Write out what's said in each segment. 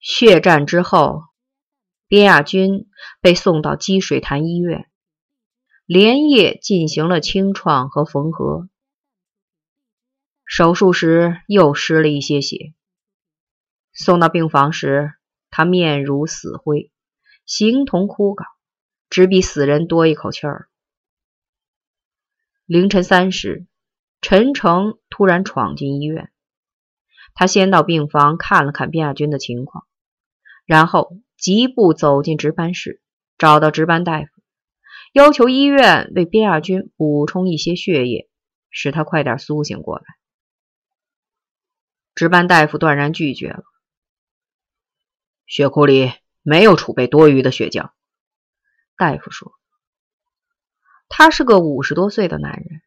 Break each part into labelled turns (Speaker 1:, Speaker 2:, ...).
Speaker 1: 血战之后，边亚军被送到积水潭医院，连夜进行了清创和缝合。手术时又失了一些血，送到病房时，他面如死灰，形同枯槁，只比死人多一口气儿。凌晨三时，陈诚突然闯进医院，他先到病房看了看边亚军的情况。然后疾步走进值班室，找到值班大夫，要求医院为边亚军补充一些血液，使他快点苏醒过来。值班大夫断然拒绝了，
Speaker 2: 血库里没有储备多余的血浆。
Speaker 1: 大夫说，他是个五十多岁的男人，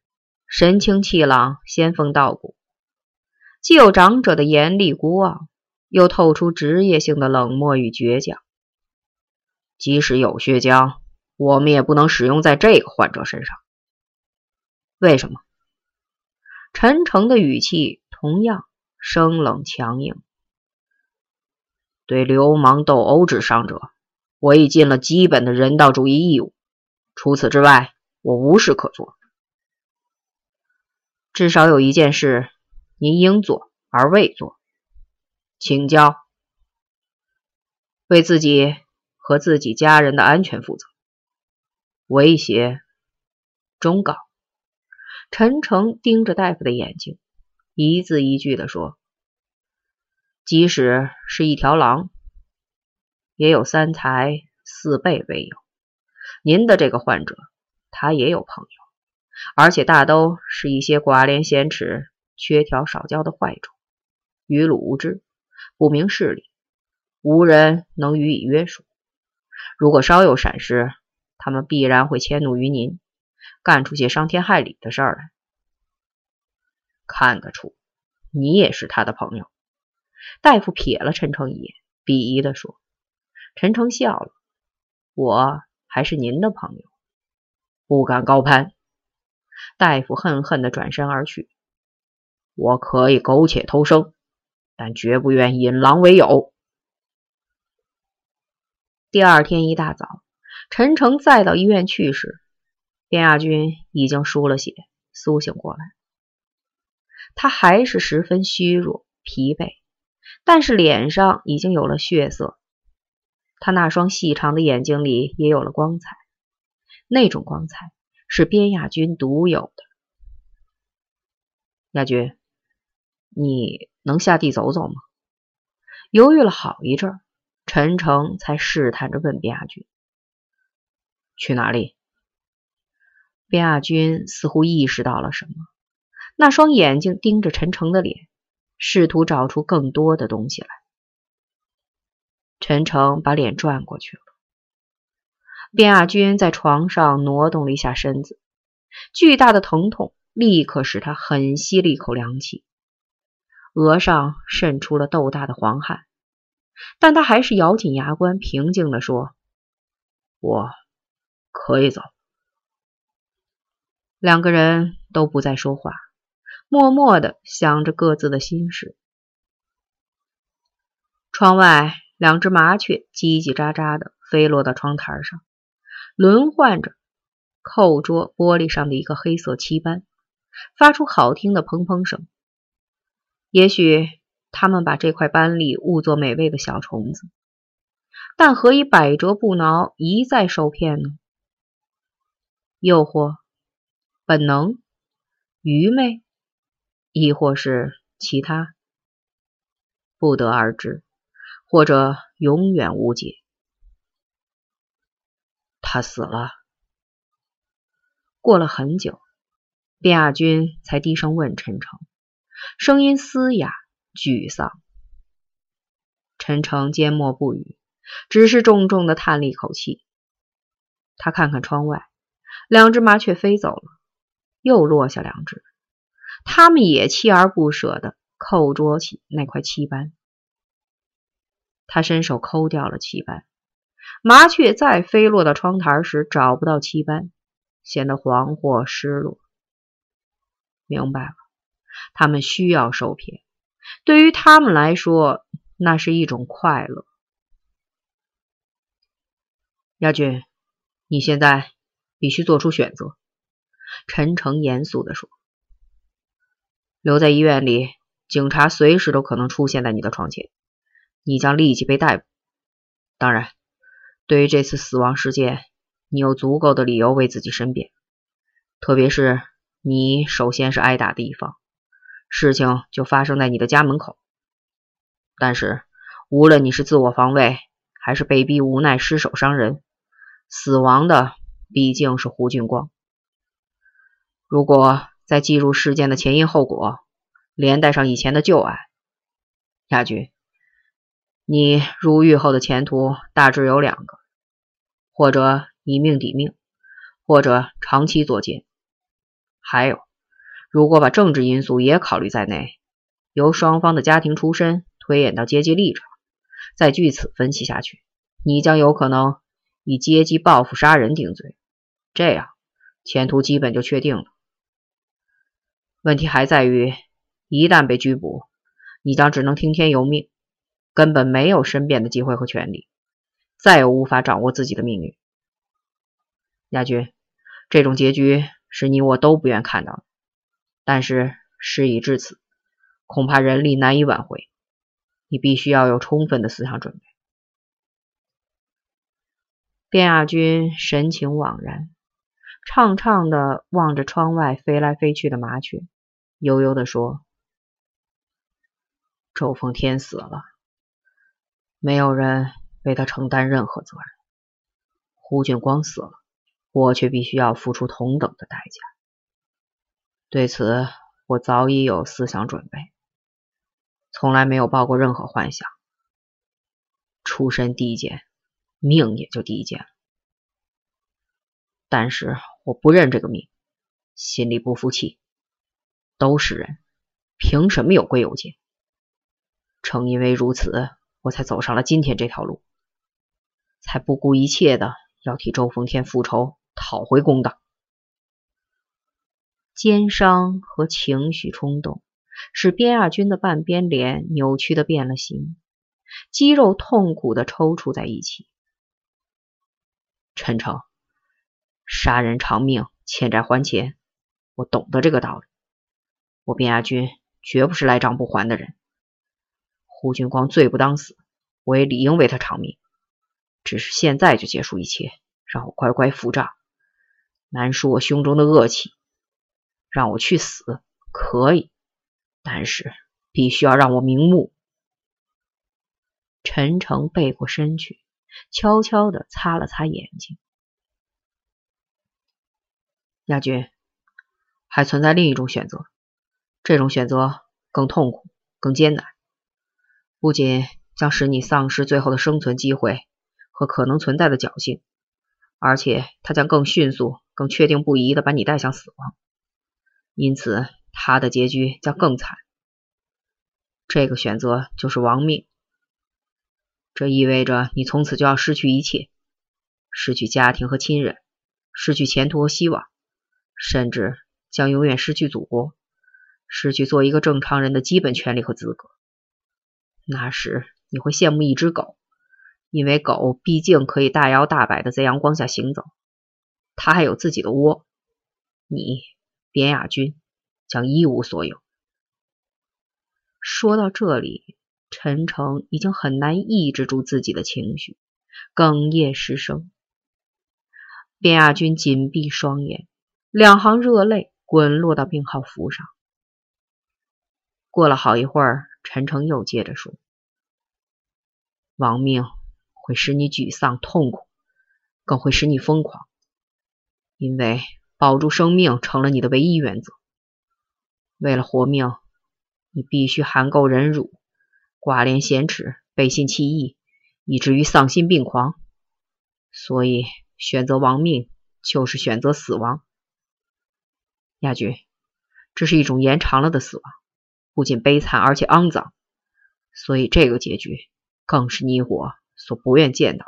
Speaker 1: 神清气朗，仙风道骨，既有长者的严厉孤傲。又透出职业性的冷漠与倔强。
Speaker 2: 即使有血浆，我们也不能使用在这个患者身上。
Speaker 1: 为什么？陈诚的语气同样生冷强硬。
Speaker 2: 对流氓斗殴之伤者，我已尽了基本的人道主义义务。除此之外，我无事可做。
Speaker 1: 至少有一件事，您应做而未做。
Speaker 2: 请教，
Speaker 1: 为自己和自己家人的安全负责。
Speaker 2: 威胁，
Speaker 1: 忠告。陈诚盯着大夫的眼睛，一字一句的说：“即使是一条狼，也有三才四备为友。您的这个患者，他也有朋友，而且大都是一些寡廉鲜耻、缺条少教的坏种，愚鲁无知。”不明事理，无人能予以约束。如果稍有闪失，他们必然会迁怒于您，干出些伤天害理的事儿来。
Speaker 2: 看得出，你也是他的朋友。
Speaker 1: 大夫瞥了陈诚一眼，鄙夷地说：“陈诚笑了，我还是您的朋友，
Speaker 2: 不敢高攀。”
Speaker 1: 大夫恨恨地转身而去。
Speaker 2: 我可以苟且偷生。但绝不愿引狼为友。
Speaker 1: 第二天一大早，陈诚再到医院去时，边亚军已经输了血，苏醒过来。他还是十分虚弱、疲惫，但是脸上已经有了血色。他那双细长的眼睛里也有了光彩，那种光彩是边亚军独有的。亚军，你。能下地走走吗？犹豫了好一阵，陈诚才试探着问边亚军：“
Speaker 2: 去哪里？”
Speaker 1: 边亚军似乎意识到了什么，那双眼睛盯着陈诚的脸，试图找出更多的东西来。陈诚把脸转过去了。边亚军在床上挪动了一下身子，巨大的疼痛立刻使他狠吸了一口凉气。额上渗出了豆大的黄汗，但他还是咬紧牙关，平静地说：“
Speaker 2: 我可以走。”
Speaker 1: 两个人都不再说话，默默的想着各自的心事。窗外，两只麻雀叽叽喳喳的飞落到窗台上，轮换着扣桌玻璃上的一个黑色漆斑，发出好听的砰砰声。也许他们把这块斑粒误作美味的小虫子，但何以百折不挠，一再受骗呢？诱惑、本能、愚昧，亦或是其他？不得而知，或者永远无解。
Speaker 2: 他死了。
Speaker 1: 过了很久，卞亚军才低声问陈诚。声音嘶哑、沮丧。陈诚缄默不语，只是重重的叹了一口气。他看看窗外，两只麻雀飞走了，又落下两只。他们也锲而不舍地扣捉起那块漆斑。他伸手抠掉了漆斑。麻雀再飞落到窗台时，找不到漆斑，显得惶惑失落。明白了。他们需要受骗，对于他们来说，那是一种快乐。
Speaker 2: 亚军，你现在必须做出选择。”
Speaker 1: 陈诚严肃地说：“
Speaker 2: 留在医院里，警察随时都可能出现在你的床前，你将立即被逮捕。当然，对于这次死亡事件，你有足够的理由为自己申辩，特别是你首先是挨打的一方，事情就发生在你的家门口。但是，无论你是自我防卫，还是被逼无奈失手伤人。”死亡的毕竟是胡俊光。如果再记入事件的前因后果，连带上以前的旧爱，亚军，你入狱后的前途大致有两个：或者以命抵命，或者长期坐监。还有，如果把政治因素也考虑在内，由双方的家庭出身推演到阶级立场，再据此分析下去，你将有可能。以阶级报复杀人定罪，这样前途基本就确定了。问题还在于，一旦被拘捕，你将只能听天由命，根本没有申辩的机会和权利，再也无法掌握自己的命运。亚军，这种结局是你我都不愿看到的，但是事已至此，恐怕人力难以挽回。你必须要有充分的思想准备。
Speaker 1: 卞亚军神情惘然，怅怅的望着窗外飞来飞去的麻雀，悠悠的说：“
Speaker 2: 周奉天死了，没有人为他承担任何责任；胡俊光死了，我却必须要付出同等的代价。对此，我早已有思想准备，从来没有抱过任何幻想。出身低贱。”命也就低贱了，但是我不认这个命，心里不服气。都是人，凭什么有贵有贱？正因为如此，我才走上了今天这条路，才不顾一切的要替周奉天复仇，讨回公道。
Speaker 1: 奸商和情绪冲动，使边亚军的半边脸扭曲的变了形，肌肉痛苦的抽搐在一起。
Speaker 2: 陈诚，杀人偿命，欠债还钱，我懂得这个道理。我边亚军绝不是赖账不还的人。胡军光罪不当死，我也理应为他偿命。只是现在就结束一切，让我乖乖付账，难赎我胸中的恶气。让我去死可以，但是必须要让我瞑目。
Speaker 1: 陈诚背过身去。悄悄的擦了擦眼睛。
Speaker 2: 亚军，还存在另一种选择，这种选择更痛苦、更艰难，不仅将使你丧失最后的生存机会和可能存在的侥幸，而且它将更迅速、更确定不移的把你带向死亡。因此，他的结局将更惨。这个选择就是亡命。这意味着你从此就要失去一切，失去家庭和亲人，失去前途和希望，甚至将永远失去祖国，失去做一个正常人的基本权利和资格。那时你会羡慕一只狗，因为狗毕竟可以大摇大摆的在阳光下行走，它还有自己的窝。你，边亚军，将一无所有。
Speaker 1: 说到这里。陈诚已经很难抑制住自己的情绪，哽咽失声。卞亚军紧闭双眼，两行热泪滚落到病号服上。
Speaker 2: 过了好一会儿，陈诚又接着说：“亡命会使你沮丧痛苦，更会使你疯狂，因为保住生命成了你的唯一原则。为了活命，你必须含垢忍辱。”寡廉鲜耻、背信弃义，以至于丧心病狂。所以，选择亡命就是选择死亡。亚军，这是一种延长了的死亡，不仅悲惨，而且肮脏。所以，这个结局更是你我所不愿见到。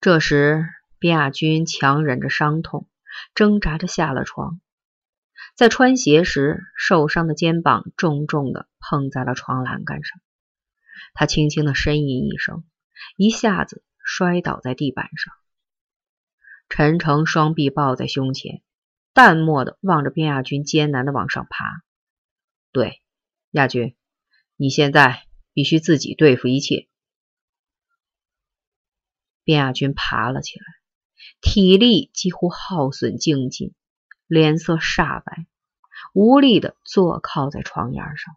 Speaker 1: 这时，边亚军强忍着伤痛，挣扎着下了床。在穿鞋时受伤的肩膀重重的碰在了床栏杆上，他轻轻的呻吟一声，一下子摔倒在地板上。陈诚双臂抱在胸前，淡漠的望着边亚军艰难的往上爬。对，亚军，你现在必须自己对付一切。边亚军爬了起来，体力几乎耗损殆尽，脸色煞白，无力的坐靠在床沿上。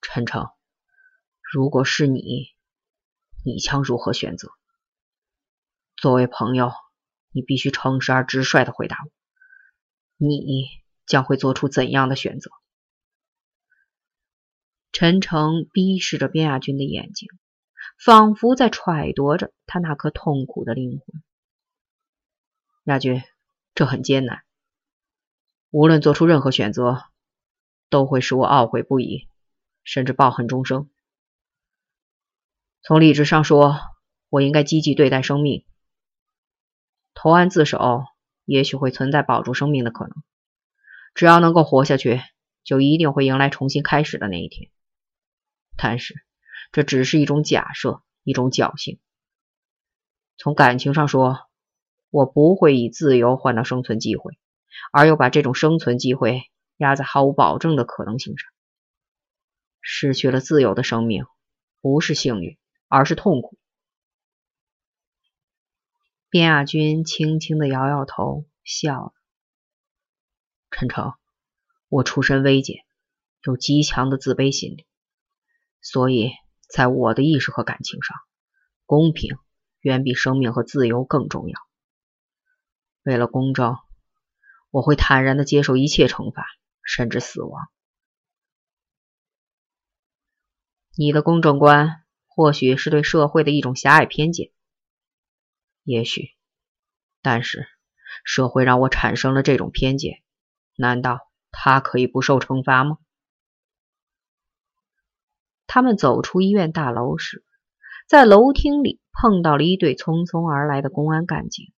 Speaker 2: 陈诚，如果是你，你将如何选择？作为朋友，你必须诚实而直率的回答我，你将会做出怎样的选择？
Speaker 1: 陈诚逼视着边亚军的眼睛，仿佛在揣度着他那颗痛苦的灵魂。
Speaker 2: 亚军，这很艰难，无论做出任何选择，都会使我懊悔不已，甚至抱恨终生。从理智上说，我应该积极对待生命。投案自首，也许会存在保住生命的可能。只要能够活下去，就一定会迎来重新开始的那一天。但是，这只是一种假设，一种侥幸。从感情上说，我不会以自由换到生存机会，而又把这种生存机会压在毫无保证的可能性上。失去了自由的生命，不是幸运，而是痛苦。
Speaker 1: 边亚军轻轻的摇摇头，笑了。
Speaker 2: 陈诚，我出身微贱，有极强的自卑心理，所以在我的意识和感情上，公平远比生命和自由更重要。为了公正，我会坦然的接受一切惩罚，甚至死亡。
Speaker 1: 你的公正观，或许是对社会的一种狭隘偏见。
Speaker 2: 也许，但是社会让我产生了这种偏见，难道他可以不受惩罚吗？
Speaker 1: 他们走出医院大楼时，在楼厅里碰到了一对匆匆而来的公安干警。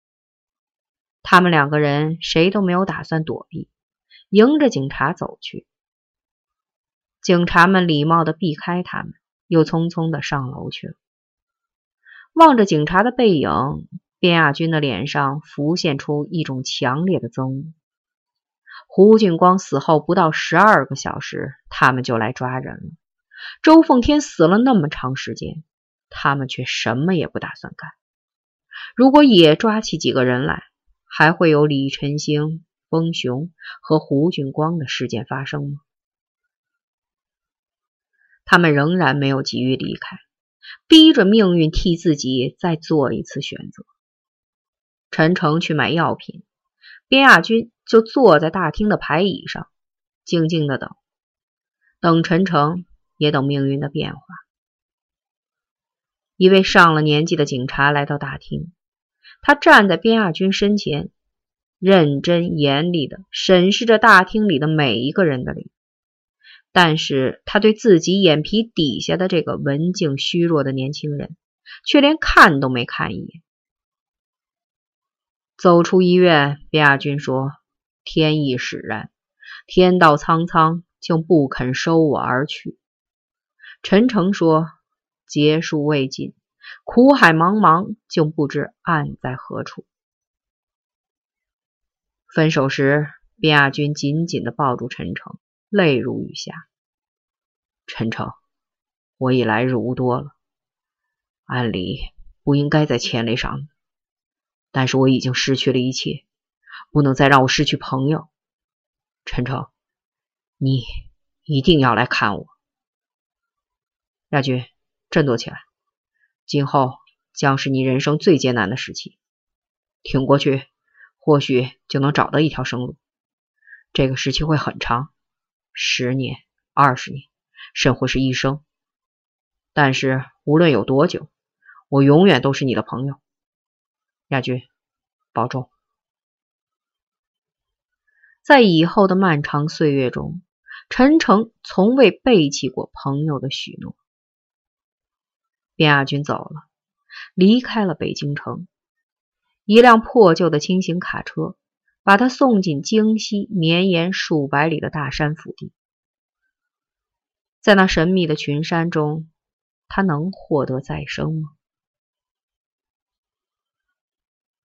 Speaker 1: 他们两个人谁都没有打算躲避，迎着警察走去。警察们礼貌的避开他们，又匆匆的上楼去了。望着警察的背影，边亚军的脸上浮现出一种强烈的憎恶。胡俊光死后不到十二个小时，他们就来抓人了。周凤天死了那么长时间，他们却什么也不打算干。如果也抓起几个人来，还会有李晨星、风雄和胡俊光的事件发生吗？他们仍然没有急于离开。逼着命运替自己再做一次选择。陈诚去买药品，边亚军就坐在大厅的排椅上，静静的等，等陈诚，也等命运的变化。一位上了年纪的警察来到大厅，他站在边亚军身前，认真严厉的审视着大厅里的每一个人的脸。但是他对自己眼皮底下的这个文静虚弱的年轻人，却连看都没看一眼。走出医院，边亚军说：“天意使然，天道苍苍，竟不肯收我而去。”陈诚说：“劫数未尽，苦海茫茫，竟不知岸在何处。”分手时，边亚军紧紧的抱住陈诚。泪如雨下，
Speaker 2: 陈诚，我已来日无多了，按理不应该再牵累上，但是我已经失去了一切，不能再让我失去朋友。陈诚，你一定要来看我。
Speaker 1: 亚军，振作起来，今后将是你人生最艰难的时期，挺过去，或许就能找到一条生路。这个时期会很长。十年、二十年，甚或是一生。但是无论有多久，我永远都是你的朋友。亚军，保重。在以后的漫长岁月中，陈诚从未背弃过朋友的许诺。边亚军走了，离开了北京城。一辆破旧的轻型卡车。把他送进京西绵延数百里的大山腹地。在那神秘的群山中，他能获得再生吗？